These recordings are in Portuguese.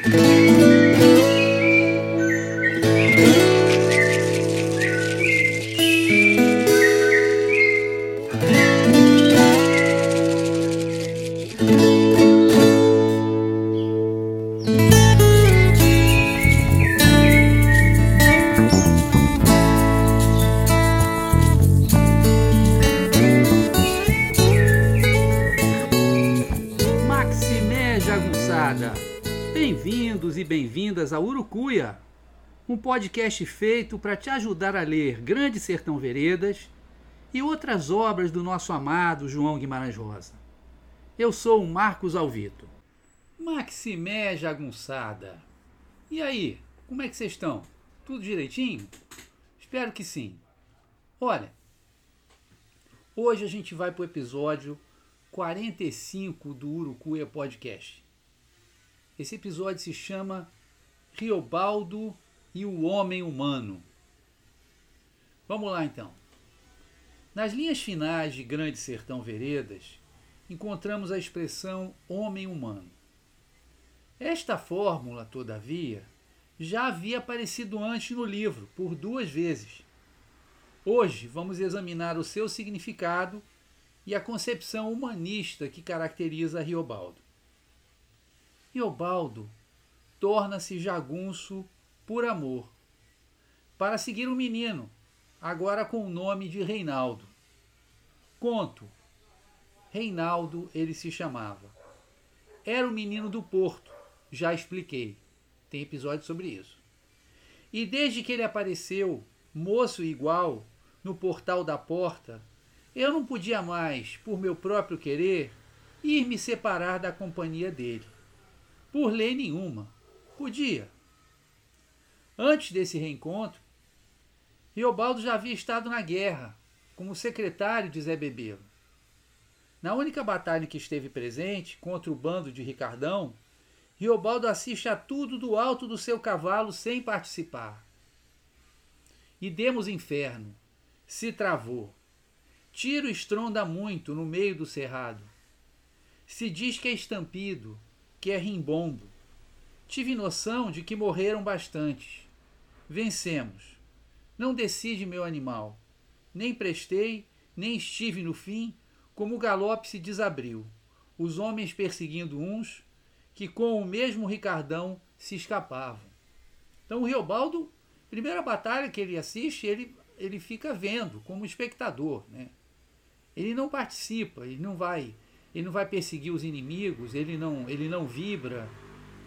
Bem-vindos podcast feito para te ajudar a ler Grande Sertão Veredas e outras obras do nosso amado João Guimarães Rosa. Eu sou o Marcos Alvito. Maximé Jagunçada. E aí, como é que vocês estão? Tudo direitinho? Espero que sim. Olha, hoje a gente vai para o episódio 45 do Urucuia Podcast. Esse episódio se chama Riobaldo e o Homem Humano. Vamos lá então. Nas linhas finais de Grande Sertão Veredas, encontramos a expressão homem humano. Esta fórmula, todavia, já havia aparecido antes no livro, por duas vezes. Hoje vamos examinar o seu significado e a concepção humanista que caracteriza Riobaldo. Riobaldo torna-se jagunço por amor, para seguir o menino, agora com o nome de Reinaldo. Conto. Reinaldo ele se chamava. Era o menino do Porto, já expliquei. Tem episódio sobre isso. E desde que ele apareceu, moço igual, no portal da porta, eu não podia mais, por meu próprio querer, ir me separar da companhia dele por lei nenhuma. Podia. Antes desse reencontro, Riobaldo já havia estado na guerra, como secretário de Zé Bebelo. Na única batalha que esteve presente, contra o bando de Ricardão, Riobaldo assiste a tudo do alto do seu cavalo sem participar. E demos inferno. Se travou. Tiro estronda muito no meio do cerrado. Se diz que é estampido, que é rimbombo. Tive noção de que morreram bastantes. Vencemos. Não decide meu animal. Nem prestei, nem estive no fim, como o galope se desabriu, os homens perseguindo uns que com o mesmo Ricardão se escapavam. Então o Riobaldo, primeira batalha que ele assiste, ele, ele fica vendo como espectador. Né? Ele não participa, ele não vai ele não vai perseguir os inimigos, ele não, ele não vibra,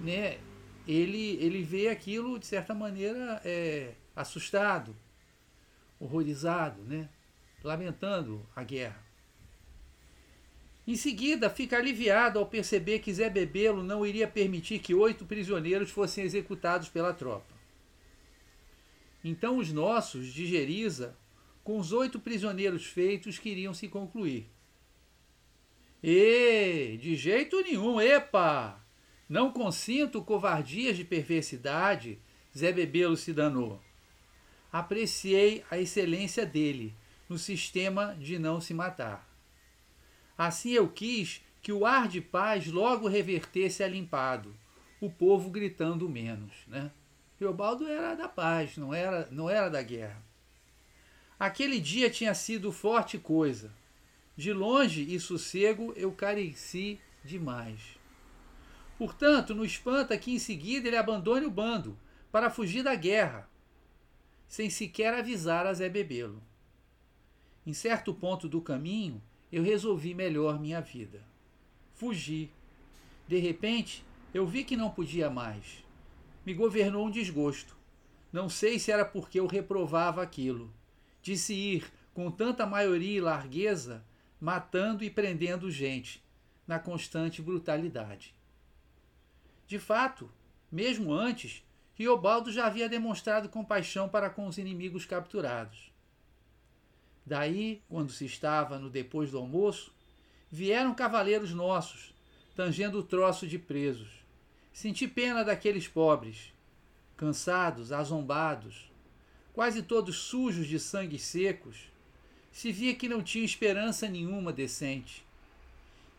né? Ele, ele vê aquilo de certa maneira é, assustado, horrorizado, né? lamentando a guerra. Em seguida, fica aliviado ao perceber que Zé Bebelo não iria permitir que oito prisioneiros fossem executados pela tropa. Então os nossos, de Geriza, com os oito prisioneiros feitos, queriam se concluir. E, de jeito nenhum, epa! Não consinto covardias de perversidade, Zé Bebelo se danou. Apreciei a excelência dele no sistema de não se matar. Assim eu quis que o ar de paz logo revertesse a limpado, o povo gritando menos. Né? Teobaldo era da paz, não era, não era da guerra. Aquele dia tinha sido forte coisa de longe e sossego eu careci demais. Portanto, não espanta que em seguida ele abandone o bando para fugir da guerra, sem sequer avisar a Zé Bebelo. Em certo ponto do caminho, eu resolvi melhor minha vida. Fugi. De repente, eu vi que não podia mais. Me governou um desgosto. Não sei se era porque eu reprovava aquilo. Disse ir com tanta maioria e largueza matando e prendendo gente, na constante brutalidade. De fato, mesmo antes, Riobaldo já havia demonstrado compaixão para com os inimigos capturados. Daí, quando se estava no depois do almoço, vieram cavaleiros nossos, tangendo o troço de presos. Senti pena daqueles pobres, cansados, azombados, quase todos sujos de sangue secos, se via que não tinha esperança nenhuma decente.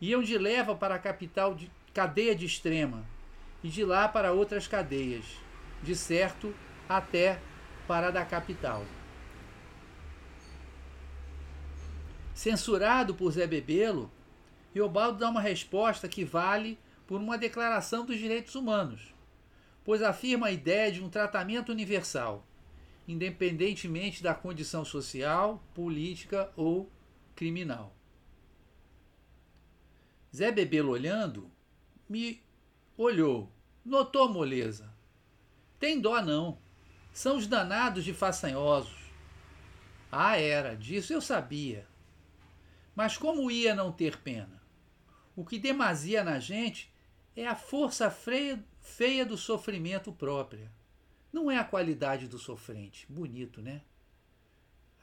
Iam de leva para a capital de cadeia de extrema, e de lá para outras cadeias, de certo até para a da capital. Censurado por Zé Bebelo, Riobaldo dá uma resposta que vale por uma declaração dos direitos humanos, pois afirma a ideia de um tratamento universal, independentemente da condição social, política ou criminal. Zé Bebelo olhando, me olhou, notou moleza. Tem dó não. São os danados de façanhosos. Ah, era, disso eu sabia. Mas como ia não ter pena? O que demasia na gente é a força feia, do sofrimento própria. Não é a qualidade do sofrente. Bonito, né?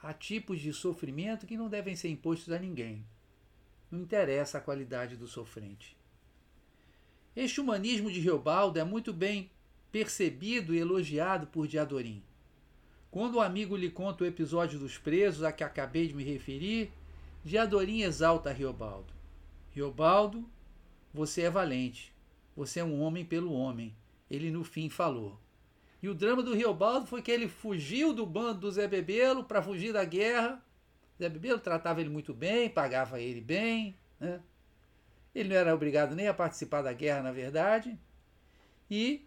Há tipos de sofrimento que não devem ser impostos a ninguém. Não interessa a qualidade do sofrente. Este humanismo de Reobaldo é muito bem percebido e elogiado por Diadorim. Quando o amigo lhe conta o episódio dos presos a que acabei de me referir, Diadorim exalta Riobaldo. Riobaldo, você é valente. Você é um homem pelo homem. Ele no fim falou. E o drama do Riobaldo foi que ele fugiu do bando do Zé Bebelo para fugir da guerra Zé Bebelo tratava ele muito bem, pagava ele bem. Né? Ele não era obrigado nem a participar da guerra, na verdade. E,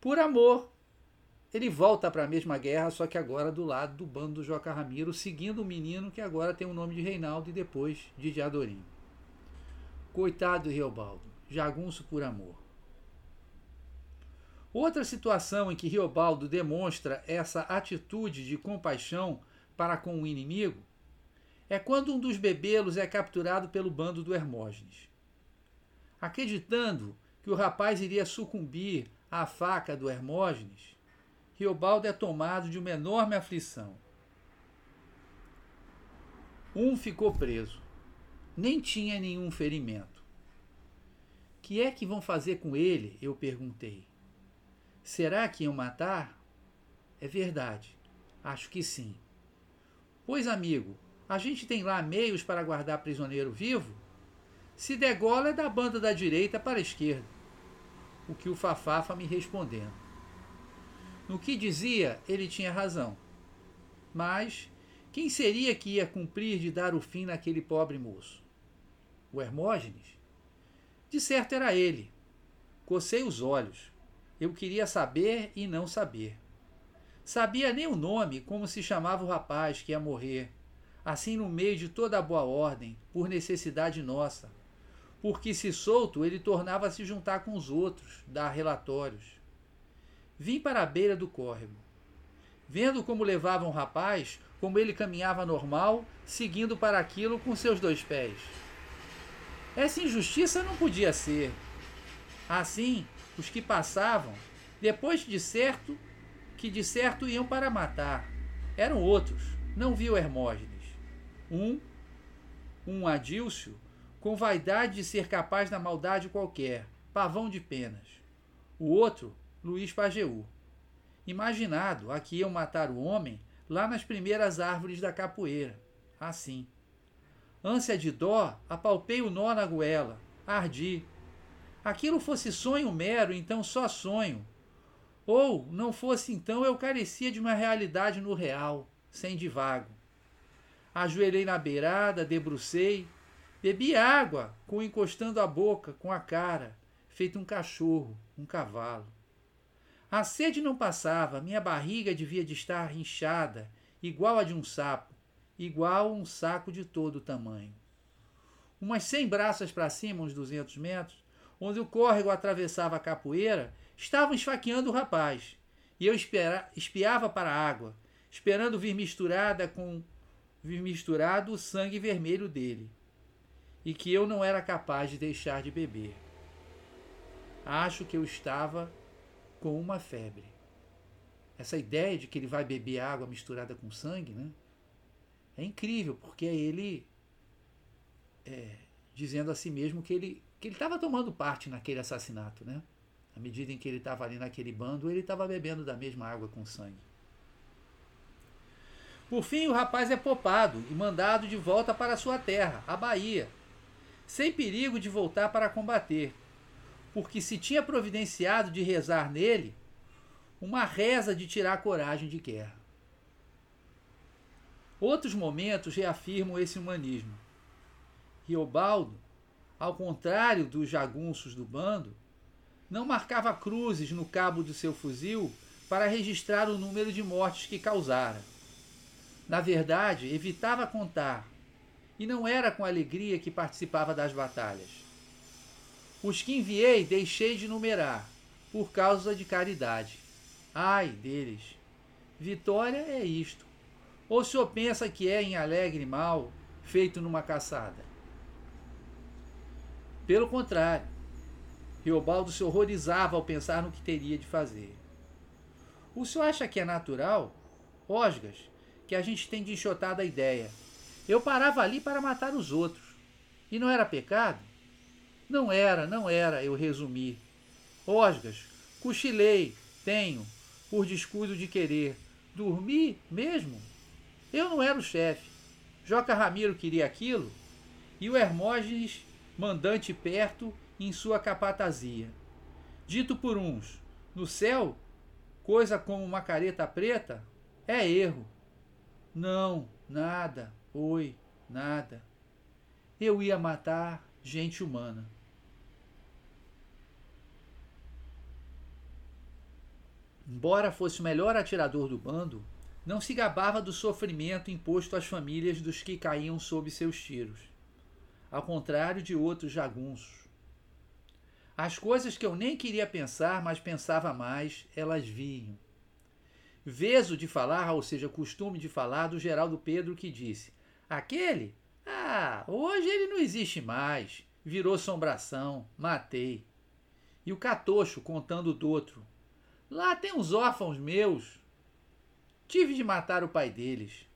por amor, ele volta para a mesma guerra, só que agora do lado do bando do Joca Ramiro, seguindo o menino que agora tem o nome de Reinaldo e depois de Diadorim. Coitado de Riobaldo, jagunço por amor. Outra situação em que Riobaldo demonstra essa atitude de compaixão para com o inimigo é quando um dos bebelos é capturado pelo bando do Hermógenes. Acreditando que o rapaz iria sucumbir à faca do Hermógenes, Riobaldo é tomado de uma enorme aflição. Um ficou preso, nem tinha nenhum ferimento. Que é que vão fazer com ele? Eu perguntei. Será que iam matar? É verdade, acho que sim. Pois, amigo, a gente tem lá meios para guardar prisioneiro vivo? Se degola é da banda da direita para a esquerda. O que o Fafafa me respondendo. No que dizia, ele tinha razão. Mas quem seria que ia cumprir de dar o fim naquele pobre moço? O Hermógenes? De certo era ele. Cocei os olhos. Eu queria saber e não saber. Sabia nem o nome, como se chamava o rapaz que ia morrer, assim no meio de toda a boa ordem, por necessidade nossa. Porque se solto, ele tornava a se juntar com os outros, dar relatórios. Vim para a beira do córrego. Vendo como levavam o rapaz, como ele caminhava normal, seguindo para aquilo com seus dois pés. Essa injustiça não podia ser. Assim, os que passavam, depois de certo, que de certo iam para matar. Eram outros, não viu Hermógenes. Um, um Adílcio, com vaidade de ser capaz da maldade qualquer, pavão de penas. O outro, Luís Pajeú. Imaginado, aqui iam matar o homem lá nas primeiras árvores da capoeira. Assim. Ânsia de dó, apalpei o nó na goela, ardi. Aquilo fosse sonho mero, então só sonho, ou, não fosse então, eu carecia de uma realidade no real, sem divago. Ajoelhei na beirada, debrucei, bebi água, com encostando a boca, com a cara, feito um cachorro, um cavalo. A sede não passava, minha barriga devia de estar inchada, igual a de um sapo, igual a um saco de todo tamanho. Umas cem braças para cima, uns duzentos metros, onde o córrego atravessava a capoeira, estavam esfaqueando o rapaz. E eu espiava para a água, esperando vir misturada com misturado o sangue vermelho dele, e que eu não era capaz de deixar de beber. Acho que eu estava com uma febre. Essa ideia de que ele vai beber água misturada com sangue, né? É incrível, porque é ele é, dizendo a si mesmo que ele que ele estava tomando parte naquele assassinato, né? À medida em que ele estava ali naquele bando, ele estava bebendo da mesma água com sangue. Por fim, o rapaz é popado e mandado de volta para sua terra, a Bahia, sem perigo de voltar para combater. porque se tinha providenciado de rezar nele uma reza de tirar coragem de guerra. Outros momentos reafirmam esse humanismo. Riobaldo, ao contrário dos jagunços do bando, não marcava cruzes no cabo do seu fuzil para registrar o número de mortes que causara. Na verdade, evitava contar, e não era com alegria que participava das batalhas. Os que enviei deixei de numerar, por causa de caridade. Ai deles! Vitória é isto. Ou o senhor pensa que é em alegre mal, feito numa caçada? Pelo contrário, Riobaldo se horrorizava ao pensar no que teria de fazer. O senhor acha que é natural, Osgas, que a gente tem de enxotar da ideia? Eu parava ali para matar os outros. E não era pecado? Não era, não era, eu resumi. Osgas, cochilei, tenho, por descuido de querer. Dormi mesmo? Eu não era o chefe. Joca Ramiro queria aquilo e o Hermógenes, mandante perto, em sua capatazia. Dito por uns, no céu coisa como uma careta preta é erro. Não, nada, oi, nada. Eu ia matar gente humana. Embora fosse o melhor atirador do bando, não se gabava do sofrimento imposto às famílias dos que caíam sob seus tiros, ao contrário de outros jagunços as coisas que eu nem queria pensar, mas pensava mais, elas vinham. Veso de falar, ou seja, costume de falar, do Geraldo Pedro que disse: Aquele? Ah, hoje ele não existe mais. Virou sombração, matei. E o Catocho contando do outro: Lá tem uns órfãos meus. Tive de matar o pai deles.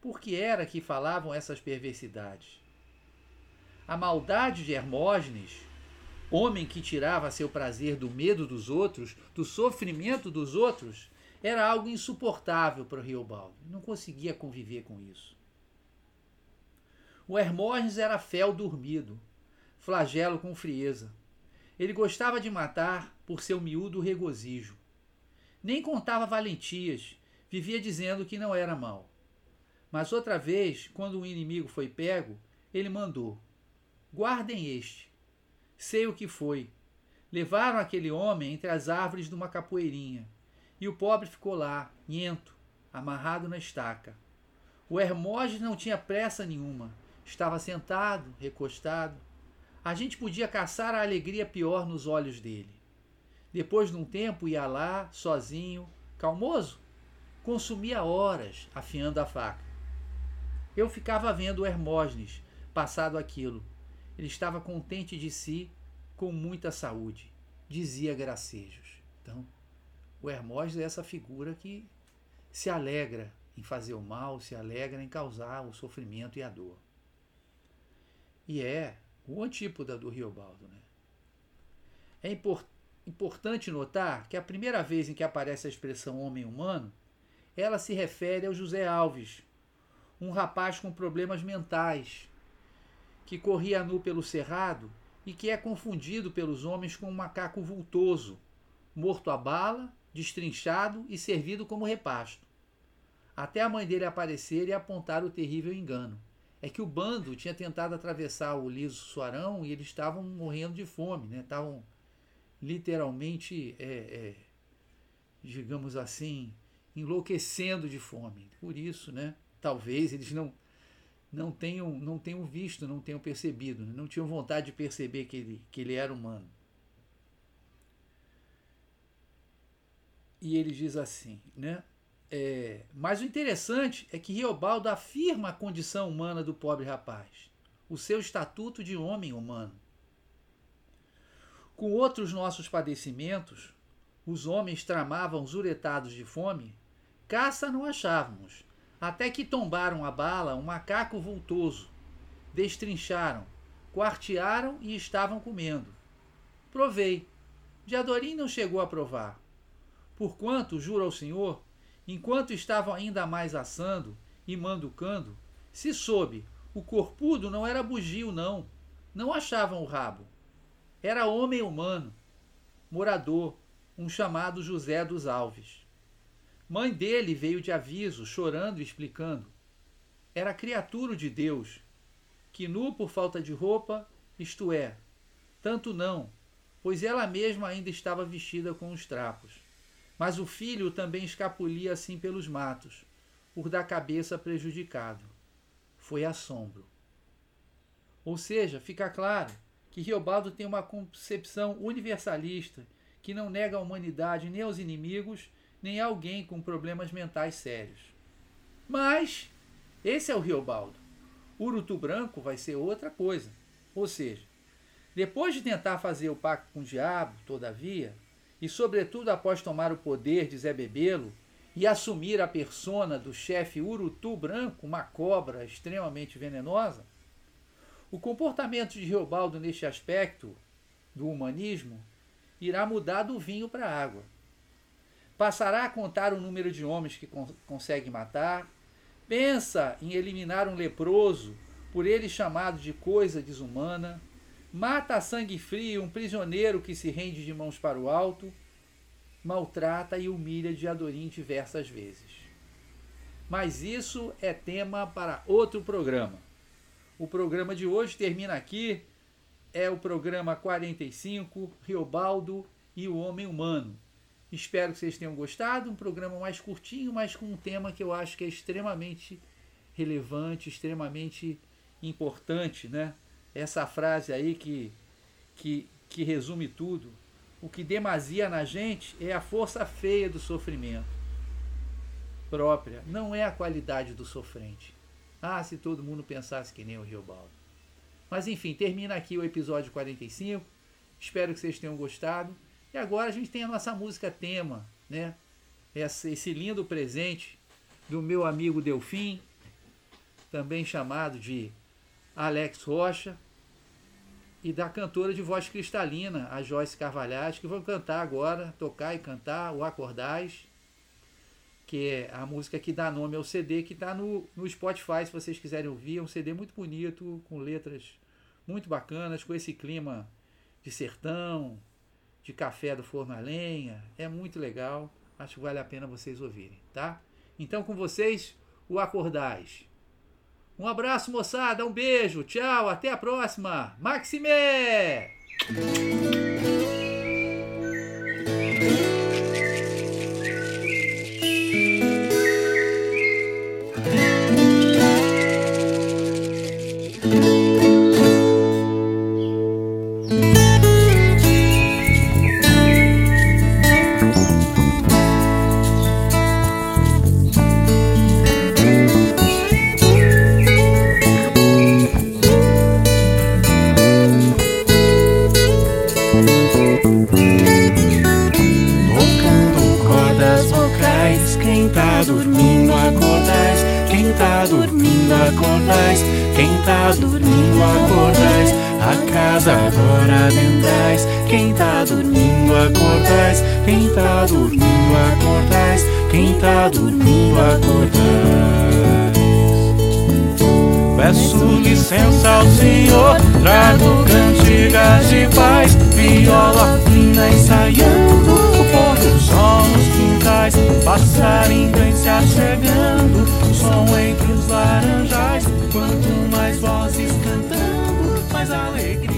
Por que era que falavam essas perversidades? A maldade de Hermógenes homem que tirava seu prazer do medo dos outros, do sofrimento dos outros, era algo insuportável para o Riobaldo. Não conseguia conviver com isso. O Hermógenes era fel dormido, flagelo com frieza. Ele gostava de matar por seu miúdo regozijo. Nem contava valentias, vivia dizendo que não era mal. Mas outra vez, quando o inimigo foi pego, ele mandou: Guardem este, Sei o que foi. Levaram aquele homem entre as árvores de uma capoeirinha, e o pobre ficou lá, nhento, amarrado na estaca. O Hermógenes não tinha pressa nenhuma. Estava sentado, recostado. A gente podia caçar a alegria pior nos olhos dele. Depois de um tempo ia lá, sozinho, calmoso, consumia horas afiando a faca. Eu ficava vendo o Hermógenes passado aquilo, ele estava contente de si, com muita saúde, dizia Gracejos. Então, o Hermógenes é essa figura que se alegra em fazer o mal, se alegra em causar o sofrimento e a dor. E é o antípoda do Riobaldo. Né? É import importante notar que a primeira vez em que aparece a expressão homem humano, ela se refere ao José Alves, um rapaz com problemas mentais, que corria nu pelo cerrado e que é confundido pelos homens com um macaco vultoso, morto a bala, destrinchado e servido como repasto. Até a mãe dele aparecer e apontar o terrível engano. É que o bando tinha tentado atravessar o liso Suarão e eles estavam morrendo de fome, né? estavam literalmente, é, é, digamos assim, enlouquecendo de fome. Por isso, né? talvez eles não não tenham, não tenham visto, não tenham percebido, né? não tinham vontade de perceber que ele, que ele era humano. E ele diz assim, né? É, mas o interessante é que Riobaldo afirma a condição humana do pobre rapaz, o seu estatuto de homem humano. Com outros nossos padecimentos, os homens tramavam zuretados de fome, caça não achávamos, até que tombaram a bala um macaco vultoso, destrincharam, quartearam e estavam comendo. Provei. Diadorim não chegou a provar. Porquanto, juro ao Senhor, enquanto estavam ainda mais assando e manducando, se soube, o corpudo não era bugio, não. Não achavam o rabo. era homem humano, morador, um chamado José dos Alves. Mãe dele veio de aviso, chorando e explicando. Era criatura de Deus, que nu por falta de roupa, isto é, tanto não, pois ela mesma ainda estava vestida com os trapos. Mas o filho também escapulia assim pelos matos, por da cabeça prejudicado. Foi assombro. Ou seja, fica claro que Riobaldo tem uma concepção universalista que não nega a humanidade nem aos inimigos, nem a alguém com problemas mentais sérios. Mas esse é o Riobaldo. Urutu Branco vai ser outra coisa. Ou seja, depois de tentar fazer o pacto com o diabo, todavia, e sobretudo após tomar o poder de Zé Bebelo e assumir a persona do chefe Urutu Branco, uma cobra extremamente venenosa, o comportamento de Riobaldo neste aspecto do humanismo irá mudar do vinho para a água. Passará a contar o número de homens que con consegue matar, pensa em eliminar um leproso, por ele chamado de coisa desumana, mata a sangue frio um prisioneiro que se rende de mãos para o alto, maltrata e humilha Diadorim diversas vezes. Mas isso é tema para outro programa. O programa de hoje termina aqui. É o programa 45, Riobaldo e o Homem Humano. Espero que vocês tenham gostado. Um programa mais curtinho, mas com um tema que eu acho que é extremamente relevante, extremamente importante, né? Essa frase aí que, que, que resume tudo. O que demasia na gente é a força feia do sofrimento própria, não é a qualidade do sofrente. Ah, se todo mundo pensasse que nem o Riobaldo. Mas enfim, termina aqui o episódio 45. Espero que vocês tenham gostado. E agora a gente tem a nossa música tema, né? Esse, lindo presente do meu amigo Delfim, também chamado de Alex Rocha, e da cantora de voz cristalina, a Joyce Carvalhais, que vão cantar agora, tocar e cantar o Acordais, que é a música que dá nome ao CD, que está no, no Spotify, se vocês quiserem ouvir. É um CD muito bonito, com letras muito bacanas, com esse clima de sertão, de café do forno a lenha. É muito legal. Acho que vale a pena vocês ouvirem, tá? Então, com vocês, o Acordais. Um abraço, moçada. Um beijo. Tchau. Até a próxima. Maxime! agora adentrais. Quem tá dormindo, acordais. Quem tá dormindo, acordais. Quem tá dormindo, acordais. Peço licença ao Senhor, trago cantigas de paz, viola fina ensaiando, o pôr do sol nos quintais, passarinho se achegando, som entre os laranjais, quanto mais vozes cantando mais alegre.